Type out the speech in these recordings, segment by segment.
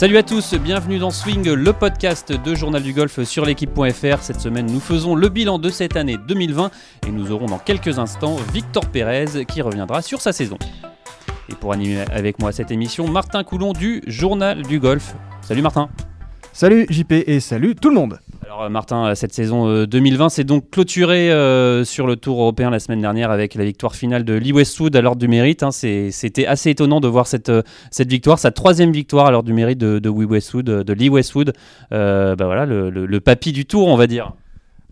Salut à tous, bienvenue dans Swing, le podcast de Journal du Golf sur l'équipe.fr. Cette semaine, nous faisons le bilan de cette année 2020 et nous aurons dans quelques instants Victor Pérez qui reviendra sur sa saison. Et pour animer avec moi cette émission, Martin Coulon du Journal du Golf. Salut Martin. Salut JP et salut tout le monde. Alors euh, Martin, euh, cette saison 2020 s'est donc clôturée euh, sur le Tour européen la semaine dernière avec la victoire finale de Lee Westwood à l'ordre du mérite. Hein. C'était assez étonnant de voir cette, victoire, sa troisième victoire à l'ordre du mérite de, Lee Westwood. bah le papy du Tour, on va dire.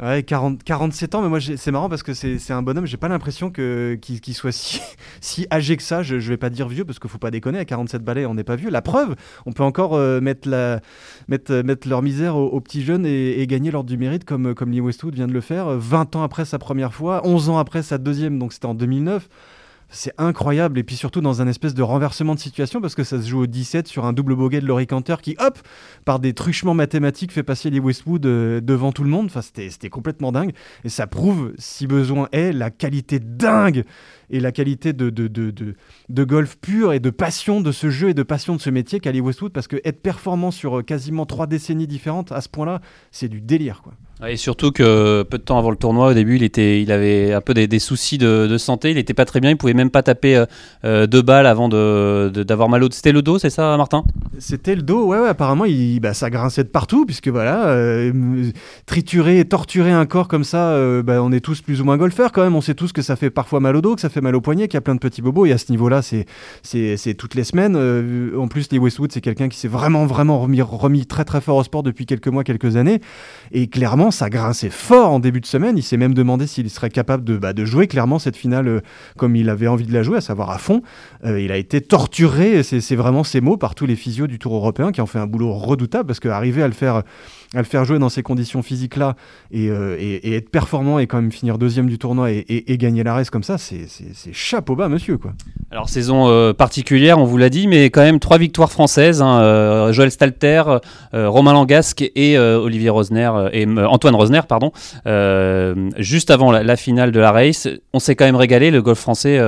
Ouais, 40, 47 ans, mais moi c'est marrant parce que c'est un bonhomme, j'ai pas l'impression qu'il soit si, si âgé que ça. Je, je vais pas dire vieux parce qu'il faut pas déconner, à 47 balais on n'est pas vieux. La preuve, on peut encore euh, mettre, la, mettre, mettre leur misère aux, petits jeunes et, gagner l'ordre du mérite comme, comme Lee Westwood vient de le faire. 20 ans après sa première fois, 11 ans après sa deuxième, donc c'était en 2009 c'est incroyable. Et puis surtout dans un espèce de renversement de situation parce que ça se joue au 17 sur un double bogey de Laurie Canter qui hop par des truchements mathématiques fait passer les Westwood euh, devant tout le monde. Enfin c'était complètement dingue. Et ça prouve si besoin est la qualité dingue et la qualité de, de, de, de, golf pur et de passion de ce jeu et de passion de ce métier qu'Ali Westwood parce que être performant sur euh, quasiment trois décennies différentes à ce point là c'est du délire quoi et surtout que peu de temps avant le tournoi, au début, il, était, il avait un peu des, soucis de, santé. Il n'était pas très bien. Il pouvait même pas taper euh, euh, deux balles avant d'avoir de, mal au dos. C'était le dos, c'est ça, Martin? C'était le dos, ouais, ouais. Apparemment, il, bah, ça grinçait de partout, puisque voilà, euh, triturer et torturer un corps comme ça, bah, on est tous plus ou moins golfeurs quand même. On sait tous que ça fait parfois mal au dos, que ça fait mal au poignet, qu'il y a plein de petits bobos. Et à ce niveau-là, c'est toutes les semaines. en plus, Lee Westwood, c'est quelqu'un qui s'est vraiment, vraiment remis, remis très, très fort au sport depuis quelques mois, quelques années. Et clairement, ça grinçait fort en début de semaine. Il s'est même demandé s'il serait capable de, bah, jouer clairement cette finale euh, comme il avait envie de la jouer, à savoir à fond. Euh, il a été torturé, c'est vraiment ces mots, par tous les physios du Tour européen qui ont fait un boulot redoutable parce qu'arriver à le faire jouer dans ces conditions physiques-là euh, et, être performant et quand même finir deuxième du tournoi et, gagner la race comme ça, c'est chapeau bas, monsieur. Alors, saison particulière, on vous l'a dit, mais quand même trois victoires françaises hein, Joël Stalter, Romain Langasque et Olivier Rosner, Antoine Rosner, pardon, juste avant la, finale de la race. On s'est quand même régalé. Le golf français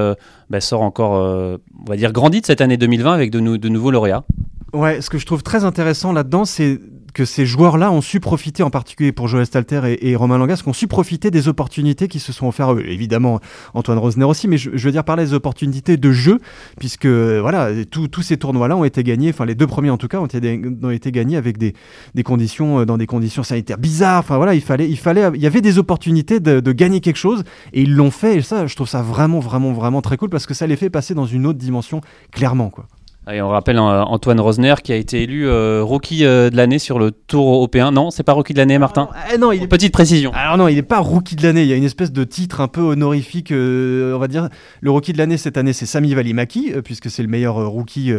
bah, sort encore, on va dire, grandi de cette année 2020 avec de, de nouveaux lauréats. Ouais, ce que je trouve très intéressant là-dedans, c'est que ces joueurs-là ont su profiter, en particulier pour Joël Stalter et, Romain Langas, ont su profiter des opportunités qui se sont offertes. Évidemment, Antoine Rosner aussi, mais je, veux dire par les opportunités de jeu, puisque voilà, tous ces tournois-là ont été gagnés, enfin les deux premiers en tout cas, ont été, gagnés avec des, des, conditions, euh, dans des conditions sanitaires bizarres. Enfin voilà, il fallait, il fallait, il y avait des opportunités de, de gagner quelque chose, et ils l'ont fait. Et ça, je trouve ça vraiment, vraiment, vraiment très cool parce que ça les fait passer dans une autre dimension, clairement, quoi. Et on rappelle euh, Antoine Rosner qui a été élu euh, rookie euh, de l'année sur le Tour européen. Non, c'est pas rookie de l'année, Martin. non, il est... petite précision. Alors non, il n'est pas rookie de l'année. Il y a une espèce de titre un peu honorifique. on va dire le rookie de l'année cette année, c'est Sami Valimaki puisque c'est le meilleur rookie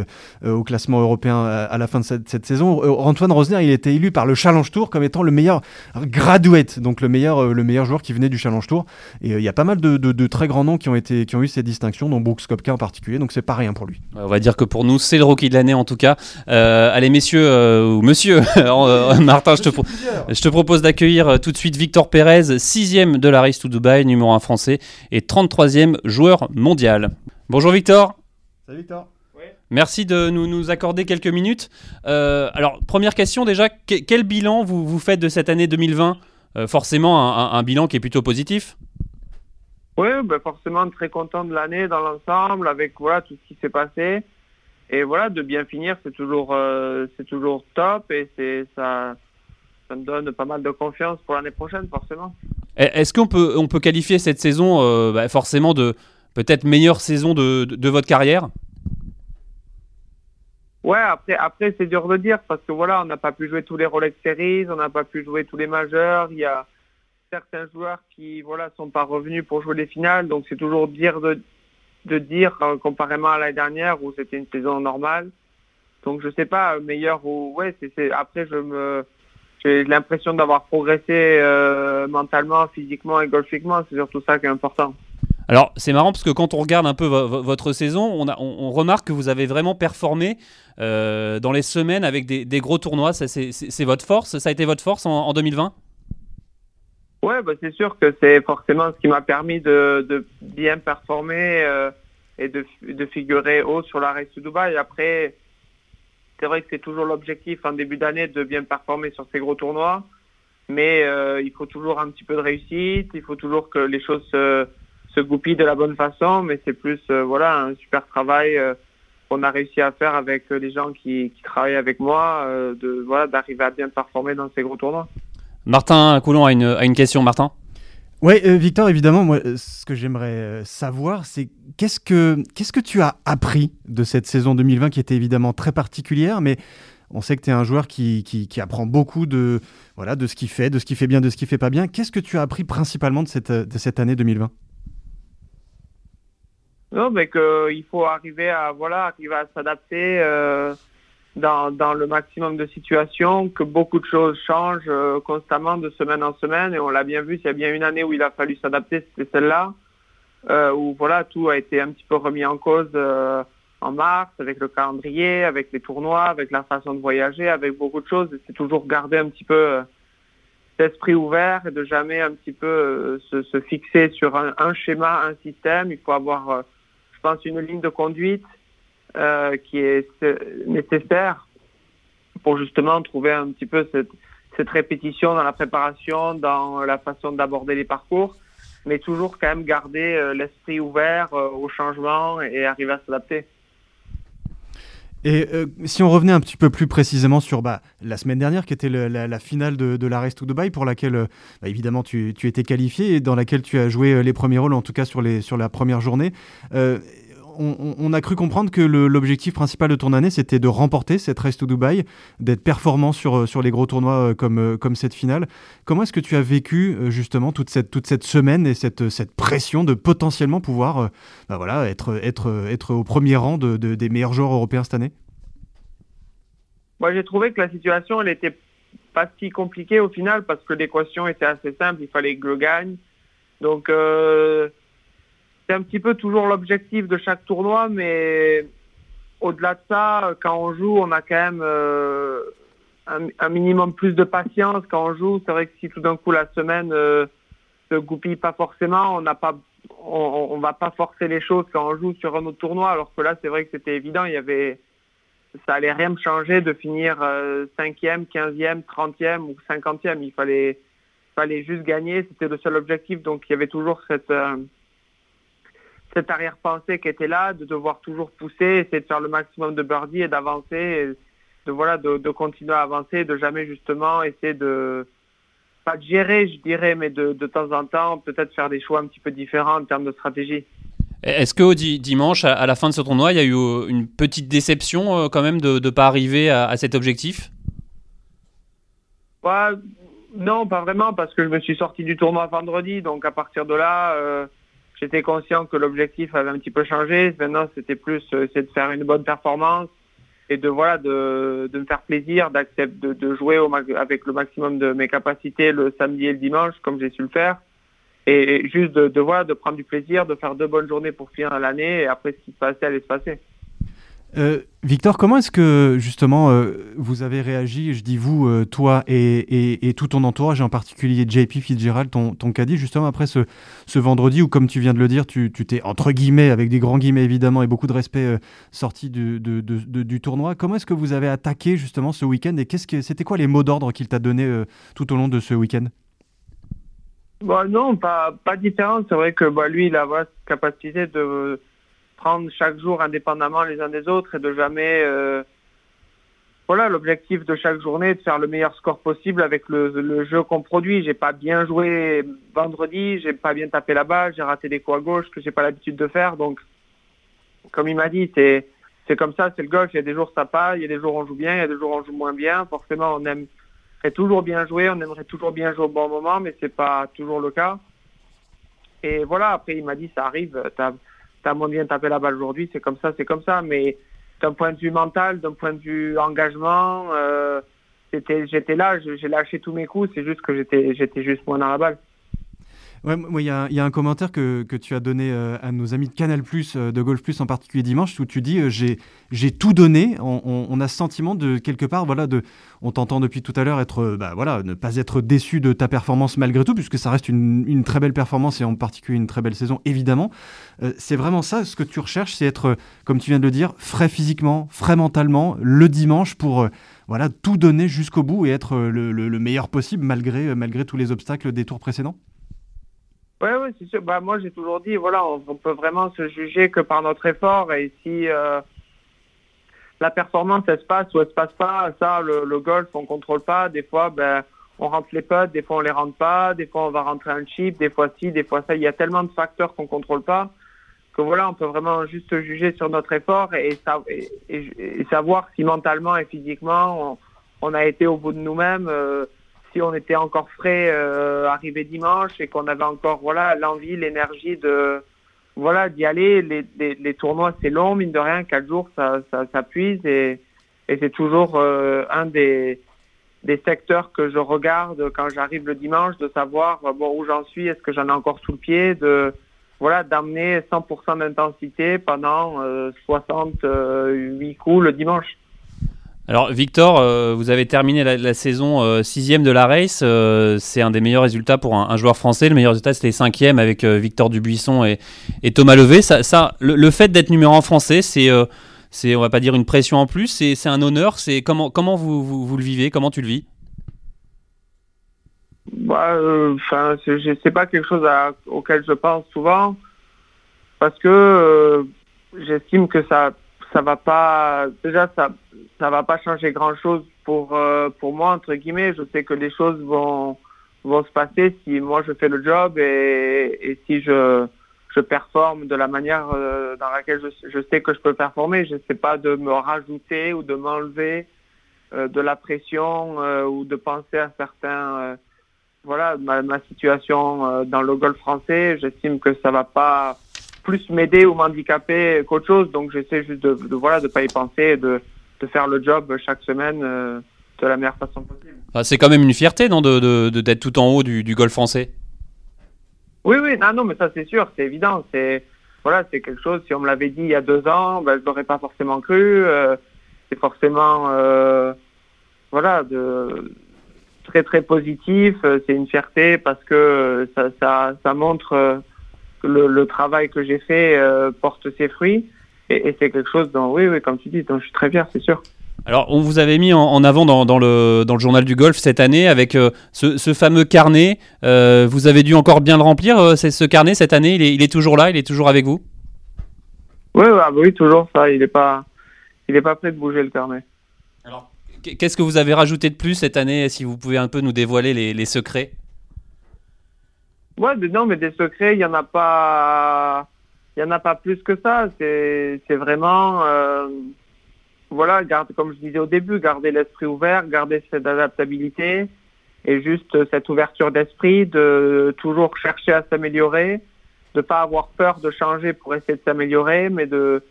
au classement européen à, la fin de cette, saison. Antoine Rosner, il a été élu par le Challenge Tour comme étant le meilleur graduate, donc le meilleur, le meilleur joueur qui venait du Challenge Tour. Et il y a pas mal de, très grands noms qui ont été, qui ont eu ces distinctions, dont Brooks Kopka en particulier. Donc c'est pas rien pour lui. On va dire que pour nous c'est le rookie de l'année en tout cas. Euh, allez messieurs euh, ou monsieur euh, Martin, je te, je te propose d'accueillir tout de suite Victor Pérez, sixième de la Race to Dubai, numéro 1 français et 33e joueur mondial. Bonjour Victor. Salut Victor. Merci de nous, nous, accorder quelques minutes. alors, première question déjà, quel bilan vous, vous faites de cette année 2020 Forcément, un, bilan qui est plutôt positif oui, ben forcément très content de l'année dans l'ensemble, avec voilà, tout ce qui s'est passé. Et voilà, de bien finir, c'est toujours, euh, c'est toujours top et c'est ça, ça me donne pas mal de confiance pour l'année prochaine, forcément. Est-ce qu'on peut, on peut qualifier cette saison euh, bah, forcément de peut-être meilleure saison de, de, votre carrière? Ouais, après, après c'est dur de dire parce que voilà, on n'a pas pu jouer tous les Rolex Series, on n'a pas pu jouer tous les majeurs. Il y a certains joueurs qui voilà sont pas revenus pour jouer les finales, donc c'est toujours dire de de dire euh, comparément à l'année dernière où c'était une saison normale. Donc je sais pas meilleur ou ouais c'est après je me j'ai l'impression d'avoir progressé euh, mentalement, physiquement et golfiquement. C'est surtout ça qui est important. Alors c'est marrant parce que quand on regarde un peu votre saison, on, a, on, remarque que vous avez vraiment performé euh, dans les semaines avec des, gros tournois. C'est votre force Ça a été votre force en 2020 Ouais, bah c'est sûr que c'est forcément ce qui m'a permis de, de, bien performer euh, et de, de, figurer haut sur la race de Dubaï. Après, c'est vrai que c'est toujours l'objectif en début d'année de bien performer sur ces gros tournois, mais euh, il faut toujours un petit peu de réussite, il faut toujours que les choses se, se goupillent de la bonne façon, mais c'est plus euh, voilà un super travail euh, qu'on a réussi à faire avec les gens qui, qui travaillent avec moi, de voilà d'arriver à bien performer dans ces gros tournois. Martin Coulon a une, a une question, Martin? Oui, Victor, évidemment, moi, ce que j'aimerais savoir, c'est qu'est-ce que, qu'est-ce que tu as appris de cette saison 2020 qui était évidemment très particulière, mais on sait que tu es un joueur qui, qui, apprend beaucoup de, voilà, de ce qu'il fait, de ce qu'il fait bien, de ce qu'il fait pas bien. Qu'est-ce que tu as appris principalement de cette, de cette année 2020 non, mais qu'il faut arriver à voilà, arriver à s'adapter euh, dans, dans, le maximum de situations, que beaucoup de choses changent euh, constamment de semaine en semaine, et on l'a bien vu. S'il y a bien une année où il a fallu s'adapter, c'était celle-là, euh, où voilà, tout a été un petit peu remis en cause en mars, avec le calendrier, avec les tournois, avec la façon de voyager, avec beaucoup de choses. C'est toujours garder un petit peu cet esprit ouvert et de jamais un petit peu se, se, fixer sur un, un, schéma, un système. Il faut avoir je pense, une ligne de conduite euh, qui est nécessaire pour justement trouver un petit peu cette, répétition dans la préparation, dans la façon d'aborder les parcours, mais toujours quand même garder euh, l'esprit ouvert euh, au changement et arriver à s'adapter. Et euh, si on revenait un petit peu plus précisément sur bah, la semaine dernière, qui était la, finale de, de l'Arrest to Dubai, pour laquelle bah, évidemment tu, étais qualifié et dans laquelle tu as joué les premiers rôles, en tout cas sur la première journée. On, a cru comprendre que l'objectif principal de ton année, c'était de remporter cette Race to Dubai, d'être performant sur, sur les gros tournois comme, comme cette finale. Comment est-ce que tu as vécu justement toute cette, toute cette semaine et cette, cette pression de potentiellement pouvoir bah, voilà, être, être, être au premier rang de, des meilleurs joueurs européens cette année? Moi, j'ai trouvé que la situation, elle était pas si compliquée au final parce que l'équation était assez simple. Il fallait que je gagne. Donc, euh, c'est un petit peu toujours l'objectif de chaque tournoi, mais au-delà de ça, quand on joue, on a quand même euh, un, minimum plus de patience quand on joue. C'est vrai que si tout d'un coup la semaine euh, se goupille pas forcément, on n'a pas, on, va pas forcer les choses quand on joue sur un autre tournoi. Alors que là, c'est vrai que c'était évident. Il y avait ça allait rien me changer de finir 5e, 15e, 30e ou 50e. Il fallait, fallait juste gagner. C'était le seul objectif. Donc il y avait toujours cette, euh, cette arrière-pensée qui était là, de devoir toujours pousser, essayer de faire le maximum de birdie et d'avancer, de voilà, de, de, continuer à avancer, de jamais justement essayer de pas de gérer, je dirais, mais de, de temps en temps peut-être faire des choix un petit peu différents en termes de stratégie. Est-ce qu'au dimanche, à la fin de ce tournoi, il y a eu euh, une petite déception euh, quand même de ne pas arriver à, cet objectif? Non, pas vraiment, parce que je me suis sorti du tournoi vendredi, donc à partir de là, euh, j'étais conscient que l'objectif avait un petit peu changé. Maintenant, c'était plus c'est de faire une bonne performance et de voilà de, de me faire plaisir, d'accepter de, de, jouer au, avec le maximum de mes capacités le samedi et le dimanche, comme j'ai su le faire et juste de, de, voilà, de prendre du plaisir, de faire deux bonnes journées pour finir l'année et après ce qui se passait allait se passer. Euh, Victor, comment est-ce que justement euh, vous avez réagi, je dis vous, euh, toi et, tout ton entourage, et en particulier JP Fitzgerald, ton, caddie, justement après ce, vendredi où, comme tu viens de le dire, tu t'es entre guillemets, avec des grands guillemets évidemment et beaucoup de respect, sorti du, tournoi. Comment est-ce que vous avez attaqué justement ce week-end et qu'est-ce que c'était quoi les mots d'ordre qu'il t'a donné tout au long de ce week-end? Bah non, pas, différent. C'est vrai que bah, lui, il a cette capacité de prendre chaque jour indépendamment les uns des autres et de jamais... Euh, voilà, l'objectif de chaque journée est de faire le meilleur score possible avec le, jeu qu'on produit. J'ai pas bien joué vendredi, j'ai pas bien tapé la balle, j'ai raté des coups à gauche que j'ai pas l'habitude de faire. Donc, comme il m'a dit, c'est c'est comme ça, c'est le golf. Il y a des jours ça passe, il y a des jours on joue bien, il y a des jours on joue moins bien. Forcément, on aime toujours bien jouer, on aimerait toujours bien jouer au bon moment, mais c'est pas toujours le cas. Et voilà, après il m'a dit ça arrive, t'as as moins bien tapé la balle aujourd'hui, c'est comme ça, c'est comme ça. Mais d'un point de vue mental, d'un point de vue engagement, euh, j'étais là, j'ai lâché tous mes coups, c'est juste que j'étais juste moins dans la balle. Ouais, il y, a un commentaire que, que tu as donné euh, à nos amis de Canal euh, de Golf Plus en particulier dimanche, où tu dis euh, j'ai tout donné. On, a ce sentiment de quelque part, voilà, de, on t'entend depuis tout à l'heure être, bah, voilà, ne pas être déçu de ta performance malgré tout, puisque ça reste une, une très belle performance et en particulier une très belle saison, évidemment. c'est vraiment ça, ce que tu recherches, c'est être, comme tu viens de le dire, frais physiquement, frais mentalement, le dimanche pour voilà, tout donner jusqu'au bout et être le, le, meilleur possible malgré, malgré tous les obstacles des tours précédents. Oui, ouais, c'est sûr. Bah, moi, j'ai toujours dit, voilà, on, peut vraiment se juger que par notre effort. Et si euh, la performance, elle se passe ou elle se passe pas, ça, le, golf, on contrôle pas. Des fois, ben, on rentre les putts, des fois, on les rentre pas. Des fois, on va rentrer un chip, des fois, si, des fois, ça. Il y a tellement de facteurs qu'on contrôle pas que voilà, on peut vraiment juste juger sur notre effort et, et, savoir si mentalement et physiquement, on, a été au bout de nous-mêmes. Euh, si on était encore frais euh, arrivé dimanche et qu'on avait encore voilà l'envie, l'énergie de voilà d'y aller. Les, les, tournois c'est long, mine de rien, quatre jours ça, ça, puise et, et c'est toujours euh, un des des secteurs que je regarde quand j'arrive le dimanche, de savoir bon où j'en suis, est-ce que j'en ai encore sous le pied, de voilà d'amener 100% d'intensité pendant euh, 68 coups le dimanche. Alors Victor, euh, vous avez terminé la, saison euh, sixième de la race. Euh, c'est un des meilleurs résultats pour un, joueur français. Le meilleur résultat, c'était cinquième avec Victor Dubuisson et, Thomas Levé. Ça, le, fait d'être numéro un français, c'est, c'est, on va pas dire une pression en plus. C'est, c'est un honneur. C'est comment, comment vous, vous, le vivez? Comment tu le vis? Bah, enfin, c'est pas quelque chose auquel je pense souvent parce que j'estime que ça ça va pas déjà ça ça va pas changer grand chose pour euh, pour moi entre guillemets. Je sais que les choses vont vont se passer si moi je fais le job et, et si je je performe de la manière euh, dans laquelle je, je, sais que je peux performer. Je sais pas de me rajouter ou de m'enlever euh, de la pression ou de penser à certains voilà ma, ma situation dans le golf français. J'estime que ça va pas plus m'aider ou m'handicaper qu'autre chose. Donc j'essaie juste de, de, voilà de pas y penser, de, de faire le job chaque semaine euh, de la meilleure façon possible. Ah, c'est quand même une fierté, non, de d'être tout en haut du, du golf français? Oui, oui, non, non, mais ça c'est sûr, c'est évident. C'est voilà, c'est quelque chose. Si on me l'avait dit il y a deux ans, ben, je l'aurais pas forcément cru. Euh, c'est forcément euh, voilà de très très positif. C'est une fierté parce que ça ça, ça montre le, travail que j'ai fait euh, porte ses fruits. Et, c'est quelque chose dont, oui, oui, comme tu dis, dont je suis très fier, c'est sûr. Alors, on vous avait mis en, avant dans, le, dans le journal du golf cette année avec euh, ce, fameux carnet. Euh, vous avez dû encore bien le remplir, c'est ce carnet, cette année. Il est, il est, toujours là, il est toujours avec vous? Oui, ah bah oui, toujours ça. Il n'est pas, il est pas prêt de bouger le carnet. Alors, qu'est-ce que vous avez rajouté de plus cette année Si vous pouvez un peu nous dévoiler les, les secrets? Ouais, non, mais des secrets, il y en a pas, il y en a pas plus que ça. C'est, c'est vraiment, euh, voilà, garde, comme je disais au début, garder l'esprit ouvert, garder cette adaptabilité et juste cette ouverture d'esprit, de toujours chercher à s'améliorer, de pas avoir peur de changer pour essayer de s'améliorer, mais de,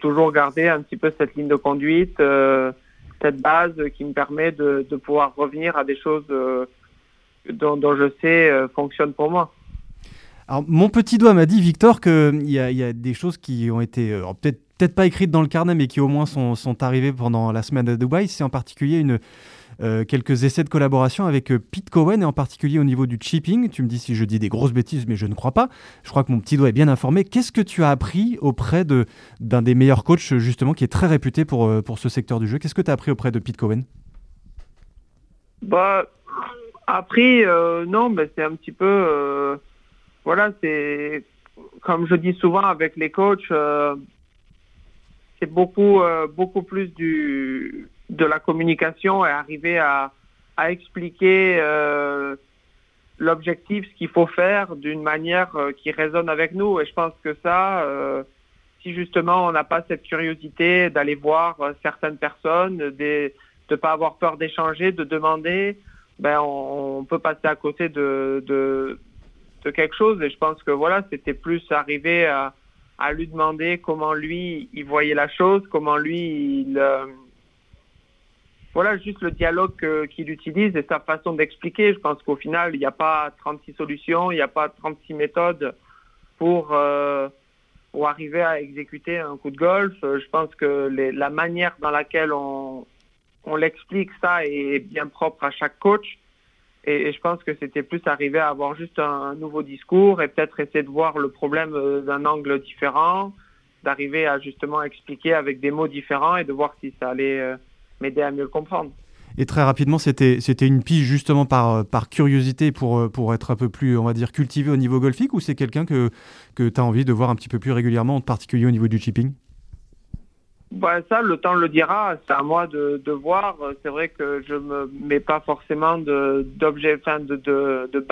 toujours garder un petit peu cette ligne de conduite, euh, cette base qui me permet de, de pouvoir revenir à des choses euh, dont, je sais euh, fonctionne pour moi. Alors, mon petit doigt m'a dit, Victor, qu'il y, y, a des choses qui ont été euh, peut-être peut-être pas écrites dans le carnet, mais qui au moins sont, sont arrivées pendant la semaine à Dubaï. C'est en particulier une, euh, quelques essais de collaboration avec Pete Cohen, et en particulier au niveau du chipping. Tu me dis si je dis des grosses bêtises, mais je ne crois pas. Je crois que mon petit doigt est bien informé. Qu'est-ce que tu as appris auprès de, d'un des meilleurs coachs, justement, qui est très réputé pour, pour ce secteur du jeu? Qu'est-ce que tu as appris auprès de Pete Cohen? Bah, après, euh, non, mais c'est un petit peu, euh, voilà, c'est comme je dis souvent avec les coachs, euh, c'est beaucoup, beaucoup plus du de la communication et arriver à, à expliquer l'objectif, ce qu'il faut faire d'une manière qui résonne avec nous. Et je pense que ça, si justement on n'a pas cette curiosité d'aller voir certaines personnes, de ne pas avoir peur d'échanger, de demander, ben on, peut passer à côté de, quelque chose. Et je pense que voilà, c'était plus arriver à, lui demander comment lui il voyait la chose, comment lui il, euh, voilà, juste le dialogue qu'il utilise et sa façon d'expliquer. Je pense qu'au final, il n'y a pas 36 solutions, il n'y a pas 36 méthodes pour, euh, pour arriver à exécuter un coup de golf. Je pense que la manière dans laquelle on, on l'explique, ça est bien propre à chaque coach. Et, je pense que c'était plus arriver à avoir juste un, nouveau discours et peut-être essayer de voir le problème euh, d'un angle différent, d'arriver à justement expliquer avec des mots différents et de voir si ça allait euh, m'aider à mieux le comprendre. Et très rapidement, c'était, une piste justement par, euh, par curiosité pour, pour être un peu plus, on va dire, cultivé au niveau golfique ou c'est quelqu'un que, que tu as envie de voir un petit peu plus régulièrement, en particulier au niveau du chipping? Bah, ça, le temps le dira. C'est à moi de, de voir. C'est vrai que je me mets pas forcément d'objets, enfin de, de, de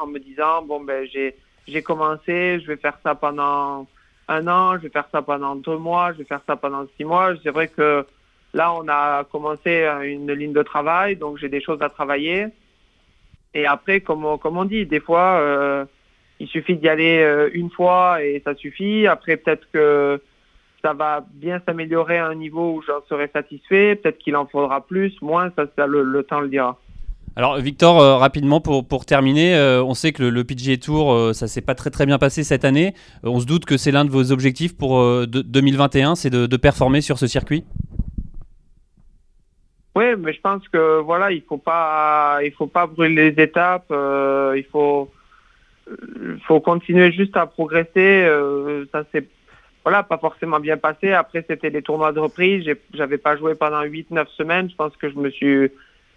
en me disant bon ben j'ai j'ai commencé, je vais faire ça pendant un an, je vais faire ça pendant deux mois, je vais faire ça pendant six mois. C'est vrai que là on a commencé une ligne de travail, donc j'ai des choses à travailler. Et après, comme on, comme on dit, des fois euh, il suffit d'y aller euh, une fois et ça suffit. Après peut-être que ça va bien s'améliorer à un niveau où j'en serai satisfait. Peut-être qu'il en faudra plus, moins, ça, ça le, temps le dira. Alors Victor, euh, rapidement pour, pour terminer, euh, on sait que le, PGA Tour, euh, ça s'est pas très très bien passé cette année. on se doute que c'est l'un de vos objectifs pour 2021, c'est de, de, performer sur ce circuit? Oui, mais je pense que voilà, il faut pas, il faut pas brûler les étapes. il faut, faut continuer juste à progresser. ça c'est voilà, pas forcément bien passé. Après, c'était les tournois de reprise. J'avais pas joué pendant 8-9 semaines. Je pense que je me suis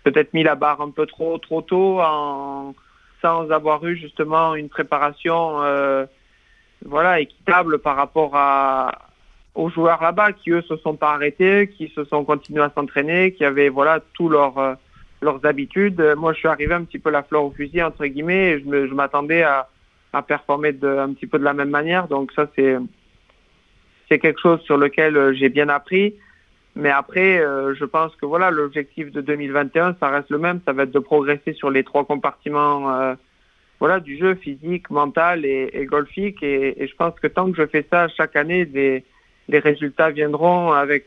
peut-être mis la barre un peu trop trop tôt en, sans avoir eu justement une préparation euh, voilà équitable par rapport à aux joueurs là-bas qui eux se sont pas arrêtés, qui se sont continués à s'entraîner, qui avaient voilà tous leurs euh, leurs habitudes. Moi, je suis arrivé un petit peu la fleur au fusil entre guillemets. Et je m'attendais à, à performer de, un petit peu de la même manière. Donc ça c'est c'est quelque chose sur lequel euh, j'ai bien appris. Mais après, euh, je pense que voilà, l'objectif de 2021, ça reste le même. Ça va être de progresser sur les trois compartiments euh, voilà, du jeu physique, mental et, golfique. Et, je pense que tant que je fais ça chaque année, les, résultats viendront avec,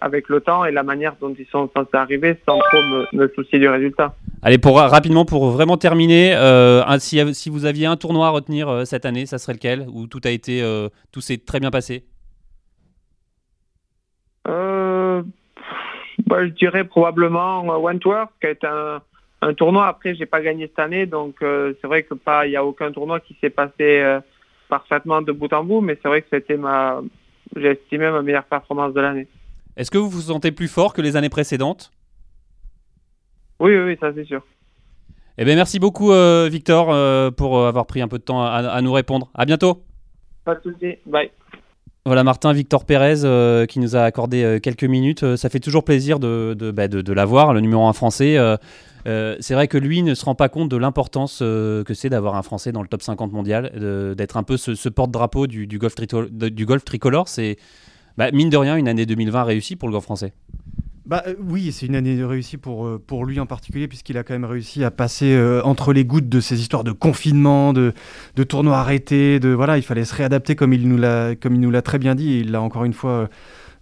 avec le temps et la manière dont ils sont censés arriver sans trop me, me soucier du résultat. Allez, pour, rapidement, pour vraiment terminer, si, si, vous aviez un tournoi à retenir cette année, ça serait lequel? Où tout a été, tout s'est très bien passé? Je dirais probablement euh, Wentworth, qui été un, un tournoi. Après, j'ai pas gagné cette année, donc euh, c'est vrai que pas, il y a aucun tournoi qui s'est passé euh, parfaitement de bout en bout, mais c'est vrai que c'était ma, j'ai estimé ma meilleure performance de l'année. Est-ce que vous vous sentez plus fort que les années précédentes? Oui, oui, ça c'est sûr. Eh bien, merci beaucoup, Victor, pour avoir pris un peu de temps à, à nous répondre. À bientôt. Pas de souci. Bye. Voilà Martin Victor Pérez euh, qui nous a accordé euh, quelques minutes. Euh, ça fait toujours plaisir de, de, bah, de, l'avoir, le numéro 1 français. c'est vrai que lui ne se rend pas compte de l'importance que c'est d'avoir un Français dans le top 50 mondial, d'être un peu ce, porte-drapeau du, du, golf du golf tricolore. C'est bah, mine de rien une année 2020 réussie pour le golf français. Bah, euh, oui, c'est une année de réussite pour, euh, pour lui en particulier, puisqu'il a quand même réussi à passer euh, entre les gouttes de ces histoires de confinement, de, de tournois arrêtés, de voilà, il fallait se réadapter comme il nous l'a comme il nous l'a très bien dit. Il l'a encore une fois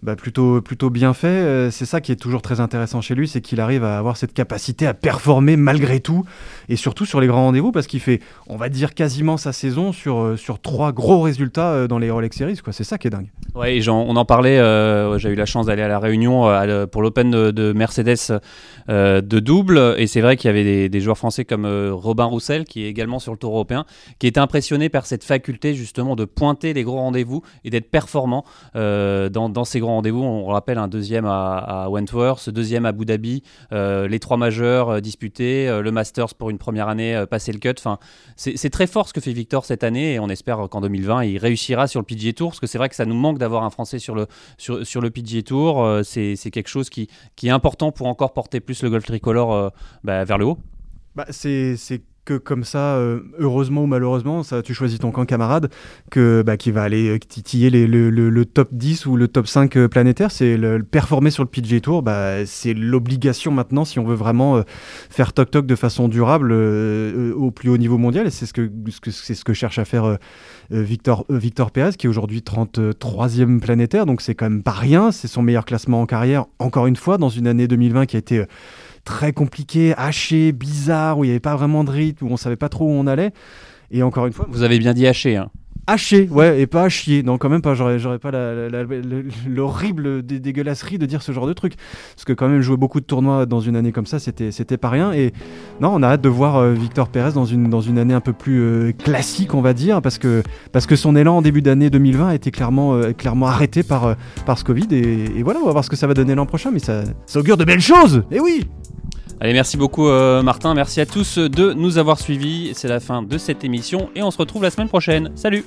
bah, plutôt, plutôt bien fait. Euh, c'est ça qui est toujours très intéressant chez lui, c'est qu'il arrive à avoir cette capacité à performer malgré tout, et surtout sur les grands rendez-vous, parce qu'il fait, on va dire, quasiment sa saison sur, euh, sur trois gros résultats euh, dans les Rolex Series. Quoi. C'est ça qui est dingue. Ouais, on en parlait, j'ai eu la chance d'aller à la réunion pour l'Open de, Mercedes de double, et c'est vrai qu'il y avait des, joueurs français comme Robin Roussel, qui est également sur le tour européen, qui était impressionné par cette faculté justement de pointer les gros rendez-vous et d'être performant dans, dans ces grands rendez-vous. On rappelle un deuxième à, Wentworth, deuxième à Abu Dhabi, euh, les trois majeurs euh, disputés, euh, le Masters pour une première année, passer le cut. Enfin, c'est très fort ce que fait Victor cette année et on espère qu'en 2020 il réussira sur le PGA Tour parce que c'est vrai que ça nous manque d'avoir un Français sur le, sur le PGA Tour. c'est quelque chose qui, qui est important pour encore porter plus le golf tricolore bah, vers le haut. Bah, c'est que comme ça, euh, heureusement ou malheureusement, ça, tu choisis ton camp camarade, que, bah, qui va aller titiller les- le, top 10 ou le top 5 euh, planétaire. C'est performer sur le PGA Tour, bah, c'est l'obligation maintenant si on veut vraiment euh, faire toc-toc de façon durable euh, euh, au plus haut niveau mondial. Et c'est ce que, ce que, c'est ce que cherche à faire euh, euh, Victor, euh, Victor Perez, qui est aujourd'hui 33e planétaire. Donc c'est quand même pas rien. C'est son meilleur classement en carrière, encore une fois, dans une année 2020 qui a été euh, très compliquée, hachée, bizarre, où il n'y avait pas vraiment de rythme, où on savait pas trop où on allait. Et encore une fois, Vous avez bien dit haché. Hein. Haché, ouais, et pas à chier. Non, quand même pas. J'aurais, pas l'horrible dé- dégueulasserie de dire ce genre de truc. Parce que quand même jouer beaucoup de tournois dans une année comme ça, c'était, c'était pas rien. Et non, on a hâte de voir euh, Victor Pérez dans une, dans une année un peu plus euh, classique, on va dire, parce que, parce que son élan en début d'année 2020 a été clairement, euh, clairement arrêté par, par ce Covid. Et, voilà, on va voir ce que ça va donner l'an prochain. Mais ça, ça augure de belles choses. Et oui! Allez, merci beaucoup Martin. Merci à tous de nous avoir suivis. C'est la fin de cette émission et on se retrouve la semaine prochaine. Salut